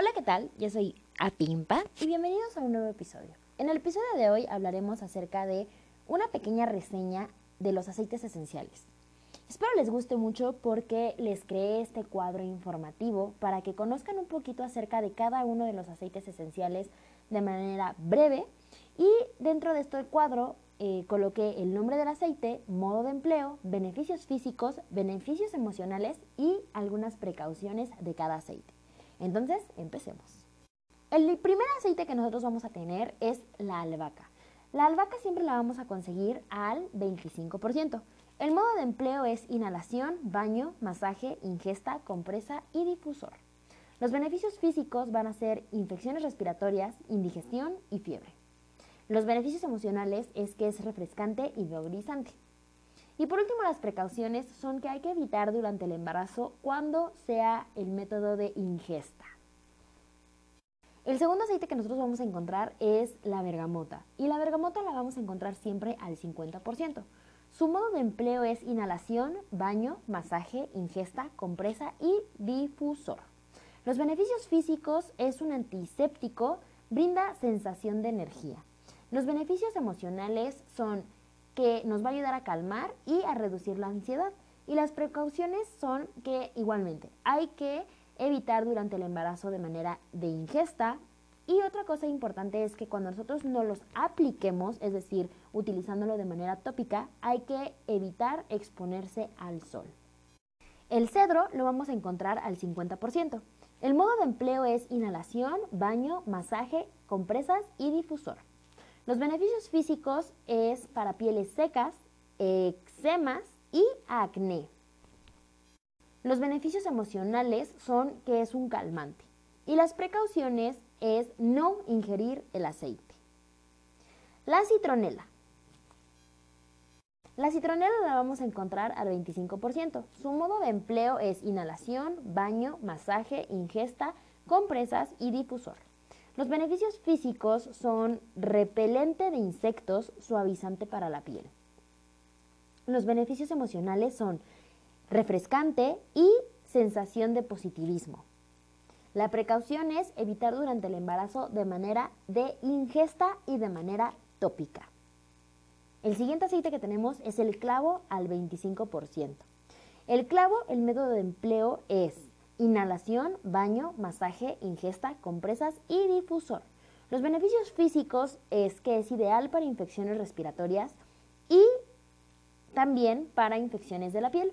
Hola, ¿qué tal? Yo soy Apimpa y bienvenidos a un nuevo episodio. En el episodio de hoy hablaremos acerca de una pequeña reseña de los aceites esenciales. Espero les guste mucho porque les creé este cuadro informativo para que conozcan un poquito acerca de cada uno de los aceites esenciales de manera breve y dentro de este cuadro eh, coloqué el nombre del aceite, modo de empleo, beneficios físicos, beneficios emocionales y algunas precauciones de cada aceite. Entonces, empecemos. El primer aceite que nosotros vamos a tener es la albahaca. La albahaca siempre la vamos a conseguir al 25%. El modo de empleo es inhalación, baño, masaje, ingesta, compresa y difusor. Los beneficios físicos van a ser infecciones respiratorias, indigestión y fiebre. Los beneficios emocionales es que es refrescante y valorizante. Y por último, las precauciones son que hay que evitar durante el embarazo cuando sea el método de ingesta. El segundo aceite que nosotros vamos a encontrar es la bergamota. Y la bergamota la vamos a encontrar siempre al 50%. Su modo de empleo es inhalación, baño, masaje, ingesta, compresa y difusor. Los beneficios físicos es un antiséptico, brinda sensación de energía. Los beneficios emocionales son que nos va a ayudar a calmar y a reducir la ansiedad. Y las precauciones son que igualmente hay que evitar durante el embarazo de manera de ingesta. Y otra cosa importante es que cuando nosotros no los apliquemos, es decir, utilizándolo de manera tópica, hay que evitar exponerse al sol. El cedro lo vamos a encontrar al 50%. El modo de empleo es inhalación, baño, masaje, compresas y difusor. Los beneficios físicos es para pieles secas, eczemas y acné. Los beneficios emocionales son que es un calmante y las precauciones es no ingerir el aceite. La citronela. La citronela la vamos a encontrar al 25%. Su modo de empleo es inhalación, baño, masaje, ingesta, compresas y difusor. Los beneficios físicos son repelente de insectos, suavizante para la piel. Los beneficios emocionales son refrescante y sensación de positivismo. La precaución es evitar durante el embarazo de manera de ingesta y de manera tópica. El siguiente aceite que tenemos es el clavo al 25%. El clavo, el método de empleo es inhalación, baño, masaje, ingesta, compresas y difusor. Los beneficios físicos es que es ideal para infecciones respiratorias y también para infecciones de la piel.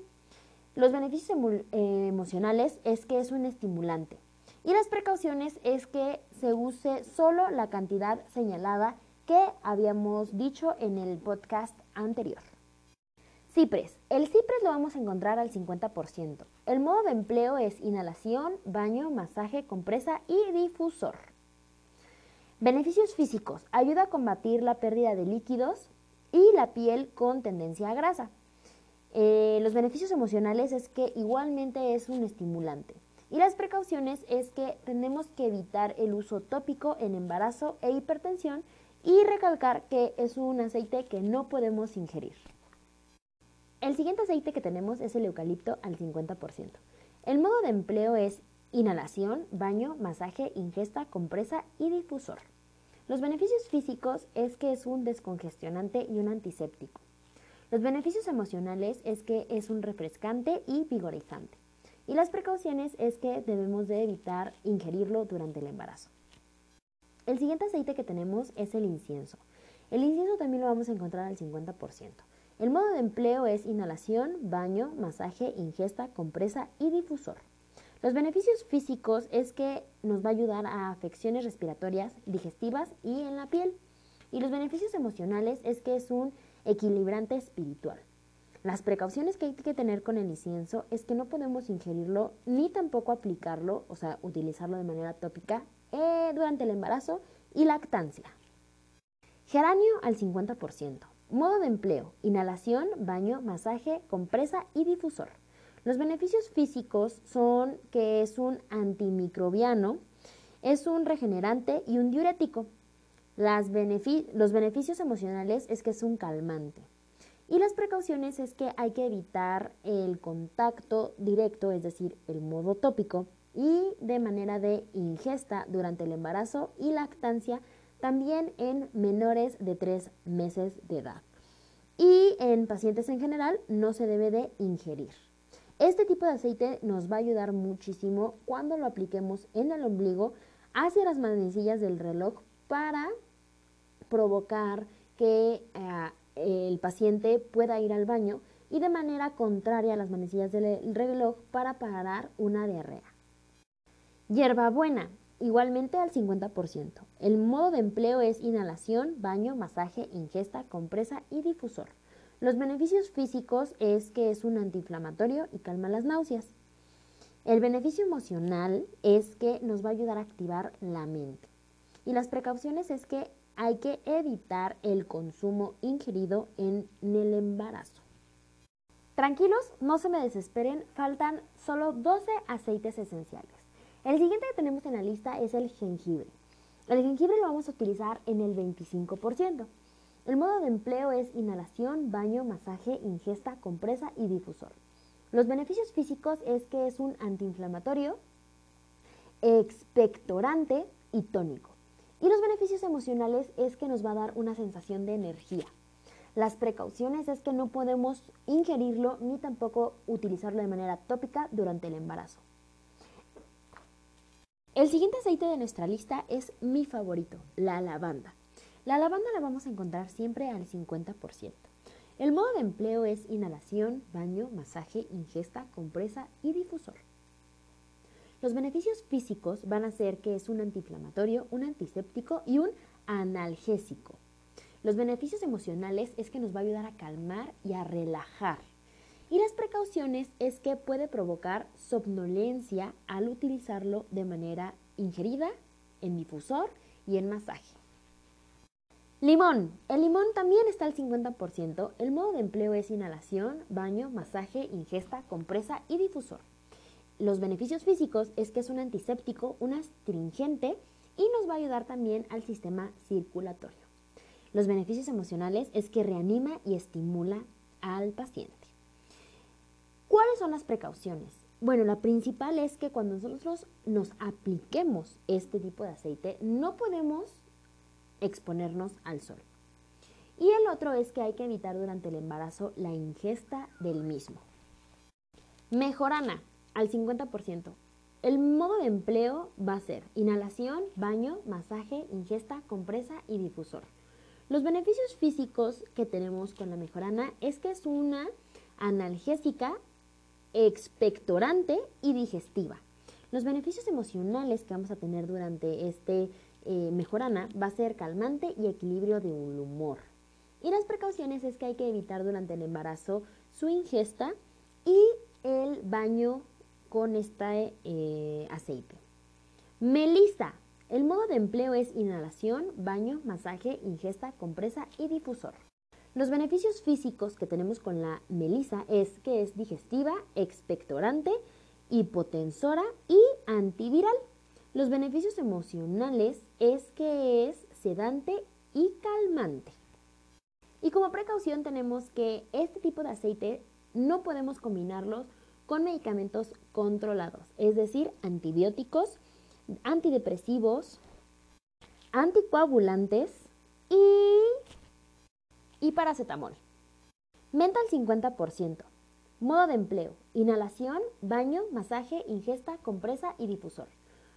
Los beneficios emocionales es que es un estimulante. Y las precauciones es que se use solo la cantidad señalada que habíamos dicho en el podcast anterior. Cipres. El cipres lo vamos a encontrar al 50%. El modo de empleo es inhalación, baño, masaje, compresa y difusor. Beneficios físicos. Ayuda a combatir la pérdida de líquidos y la piel con tendencia a grasa. Eh, los beneficios emocionales es que igualmente es un estimulante. Y las precauciones es que tenemos que evitar el uso tópico en embarazo e hipertensión y recalcar que es un aceite que no podemos ingerir. El siguiente aceite que tenemos es el eucalipto al 50%. El modo de empleo es inhalación, baño, masaje, ingesta, compresa y difusor. Los beneficios físicos es que es un descongestionante y un antiséptico. Los beneficios emocionales es que es un refrescante y vigorizante. Y las precauciones es que debemos de evitar ingerirlo durante el embarazo. El siguiente aceite que tenemos es el incienso. El incienso también lo vamos a encontrar al 50%. El modo de empleo es inhalación, baño, masaje, ingesta, compresa y difusor. Los beneficios físicos es que nos va a ayudar a afecciones respiratorias, digestivas y en la piel. Y los beneficios emocionales es que es un equilibrante espiritual. Las precauciones que hay que tener con el incienso es que no podemos ingerirlo ni tampoco aplicarlo, o sea, utilizarlo de manera tópica eh, durante el embarazo y lactancia. Geranio al 50%. Modo de empleo, inhalación, baño, masaje, compresa y difusor. Los beneficios físicos son que es un antimicrobiano, es un regenerante y un diurético. los beneficios emocionales es que es un calmante. Y las precauciones es que hay que evitar el contacto directo, es decir, el modo tópico, y de manera de ingesta durante el embarazo y lactancia también en menores de 3 meses de edad. Y en pacientes en general no se debe de ingerir. Este tipo de aceite nos va a ayudar muchísimo cuando lo apliquemos en el ombligo hacia las manecillas del reloj para provocar que eh, el paciente pueda ir al baño y de manera contraria a las manecillas del reloj para parar una diarrea. Hierbabuena, igualmente al 50%. El modo de empleo es inhalación, baño, masaje, ingesta, compresa y difusor. Los beneficios físicos es que es un antiinflamatorio y calma las náuseas. El beneficio emocional es que nos va a ayudar a activar la mente. Y las precauciones es que hay que evitar el consumo ingerido en el embarazo. Tranquilos, no se me desesperen, faltan solo 12 aceites esenciales. El siguiente que tenemos en la lista es el jengibre. El jengibre lo vamos a utilizar en el 25%. El modo de empleo es inhalación, baño, masaje, ingesta, compresa y difusor. Los beneficios físicos es que es un antiinflamatorio, expectorante y tónico. Y los beneficios emocionales es que nos va a dar una sensación de energía. Las precauciones es que no podemos ingerirlo ni tampoco utilizarlo de manera tópica durante el embarazo. El siguiente aceite de nuestra lista es mi favorito, la lavanda. La lavanda la vamos a encontrar siempre al 50%. El modo de empleo es inhalación, baño, masaje, ingesta, compresa y difusor. Los beneficios físicos van a ser que es un antiinflamatorio, un antiséptico y un analgésico. Los beneficios emocionales es que nos va a ayudar a calmar y a relajar. Y las precauciones es que puede provocar somnolencia al utilizarlo de manera ingerida, en difusor y en masaje. Limón. El limón también está al 50%. El modo de empleo es inhalación, baño, masaje, ingesta, compresa y difusor. Los beneficios físicos es que es un antiséptico, un astringente y nos va a ayudar también al sistema circulatorio. Los beneficios emocionales es que reanima y estimula al paciente. ¿Cuáles son las precauciones? Bueno, la principal es que cuando nosotros nos apliquemos este tipo de aceite, no podemos exponernos al sol. Y el otro es que hay que evitar durante el embarazo la ingesta del mismo. Mejorana al 50%. El modo de empleo va a ser inhalación, baño, masaje, ingesta, compresa y difusor. Los beneficios físicos que tenemos con la mejorana es que es una analgésica, expectorante y digestiva. Los beneficios emocionales que vamos a tener durante este eh, mejorana va a ser calmante y equilibrio de un humor. Y las precauciones es que hay que evitar durante el embarazo su ingesta y el baño con este aceite. Melisa el modo de empleo es inhalación, baño, masaje, ingesta, compresa y difusor. Los beneficios físicos que tenemos con la melisa es que es digestiva, expectorante, hipotensora y antiviral. Los beneficios emocionales es que es sedante y calmante. Y como precaución tenemos que este tipo de aceite no podemos combinarlos con medicamentos controlados, es decir, antibióticos, antidepresivos, anticoagulantes y, y paracetamol. Menta al 50%. Modo de empleo. Inhalación, baño, masaje, ingesta, compresa y difusor.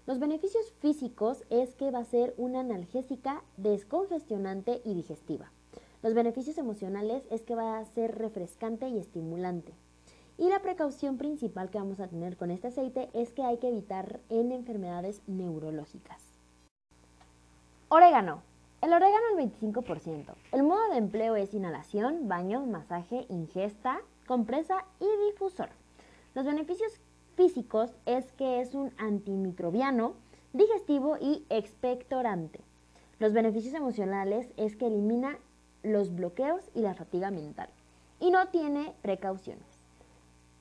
Los beneficios físicos es que va a ser una analgésica, descongestionante y digestiva. Los beneficios emocionales es que va a ser refrescante y estimulante. Y la precaución principal que vamos a tener con este aceite es que hay que evitar en enfermedades neurológicas. Orégano. El orégano al 25%. El modo de empleo es inhalación, baño, masaje, ingesta, compresa y difusor. Los beneficios físicos es que es un antimicrobiano, digestivo y expectorante. Los beneficios emocionales es que elimina los bloqueos y la fatiga mental. Y no tiene precauciones.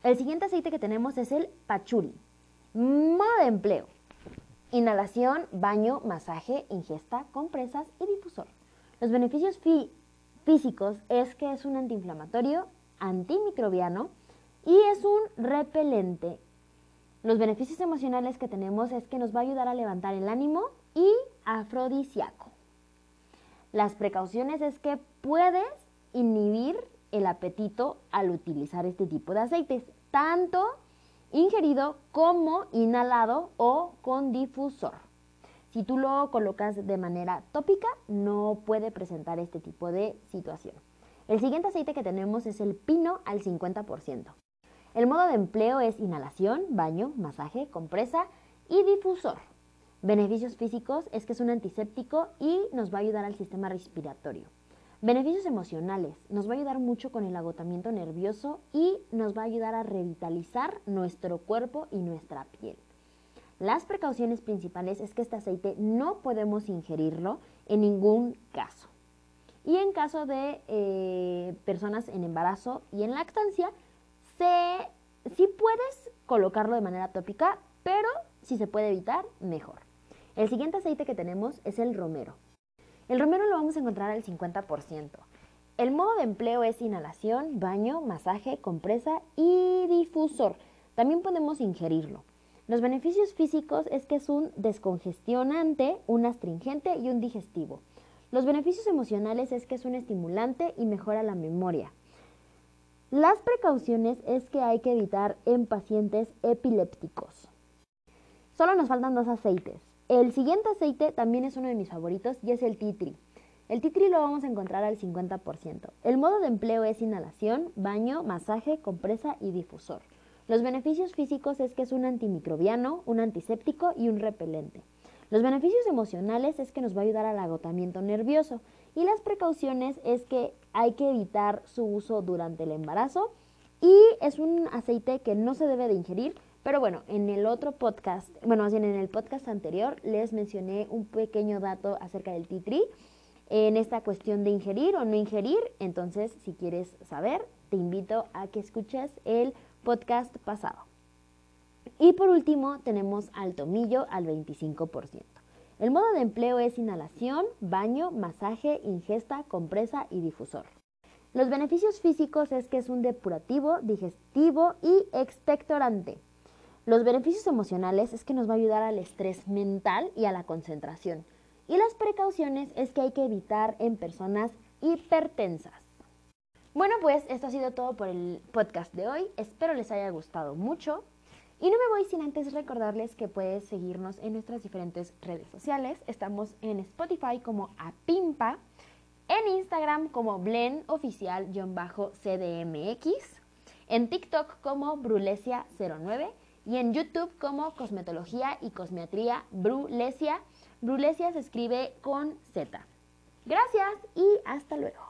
El siguiente aceite que tenemos es el pachuli. Modo de empleo. Inhalación, baño, masaje, ingesta, compresas y difusor. Los beneficios físicos es que es un antiinflamatorio, antimicrobiano y es un repelente. Los beneficios emocionales que tenemos es que nos va a ayudar a levantar el ánimo y afrodisíaco. Las precauciones es que puedes inhibir el apetito al utilizar este tipo de aceites, tanto ingerido como inhalado o con difusor. Si tú lo colocas de manera tópica, no puede presentar este tipo de situación. El siguiente aceite que tenemos es el pino al 50%. El modo de empleo es inhalación, baño, masaje, compresa y difusor. Beneficios físicos es que es un antiséptico y nos va a ayudar al sistema respiratorio. Beneficios emocionales. Nos va a ayudar mucho con el agotamiento nervioso y nos va a ayudar a revitalizar nuestro cuerpo y nuestra piel. Las precauciones principales es que este aceite no podemos ingerirlo en ningún caso. Y en caso de eh, personas en embarazo y en lactancia, se, sí puedes colocarlo de manera tópica, pero si se puede evitar, mejor. El siguiente aceite que tenemos es el romero. El romero lo vamos a encontrar al 50%. El modo de empleo es inhalación, baño, masaje, compresa y difusor. También podemos ingerirlo. Los beneficios físicos es que es un descongestionante, un astringente y un digestivo. Los beneficios emocionales es que es un estimulante y mejora la memoria. Las precauciones es que hay que evitar en pacientes epilépticos. Solo nos faltan dos aceites. El siguiente aceite también es uno de mis favoritos y es el titri. El titri lo vamos a encontrar al 50%. El modo de empleo es inhalación, baño, masaje, compresa y difusor. Los beneficios físicos es que es un antimicrobiano, un antiséptico y un repelente. Los beneficios emocionales es que nos va a ayudar al agotamiento nervioso y las precauciones es que hay que evitar su uso durante el embarazo y es un aceite que no se debe de ingerir pero bueno, en el otro podcast, bueno, más bien en el podcast anterior les mencioné un pequeño dato acerca del titri en esta cuestión de ingerir o no ingerir. Entonces, si quieres saber, te invito a que escuches el podcast pasado. Y por último, tenemos al tomillo al 25%. El modo de empleo es inhalación, baño, masaje, ingesta, compresa y difusor. Los beneficios físicos es que es un depurativo, digestivo y expectorante. Los beneficios emocionales es que nos va a ayudar al estrés mental y a la concentración. Y las precauciones es que hay que evitar en personas hipertensas. Bueno, pues esto ha sido todo por el podcast de hoy. Espero les haya gustado mucho. Y no me voy sin antes recordarles que puedes seguirnos en nuestras diferentes redes sociales. Estamos en Spotify como Apimpa, en Instagram como Blen Oficial-CDMX, en TikTok como Brulesia09 y en YouTube como Cosmetología y Cosmetría Brulesia. Brulesia se escribe con Z. Gracias y hasta luego.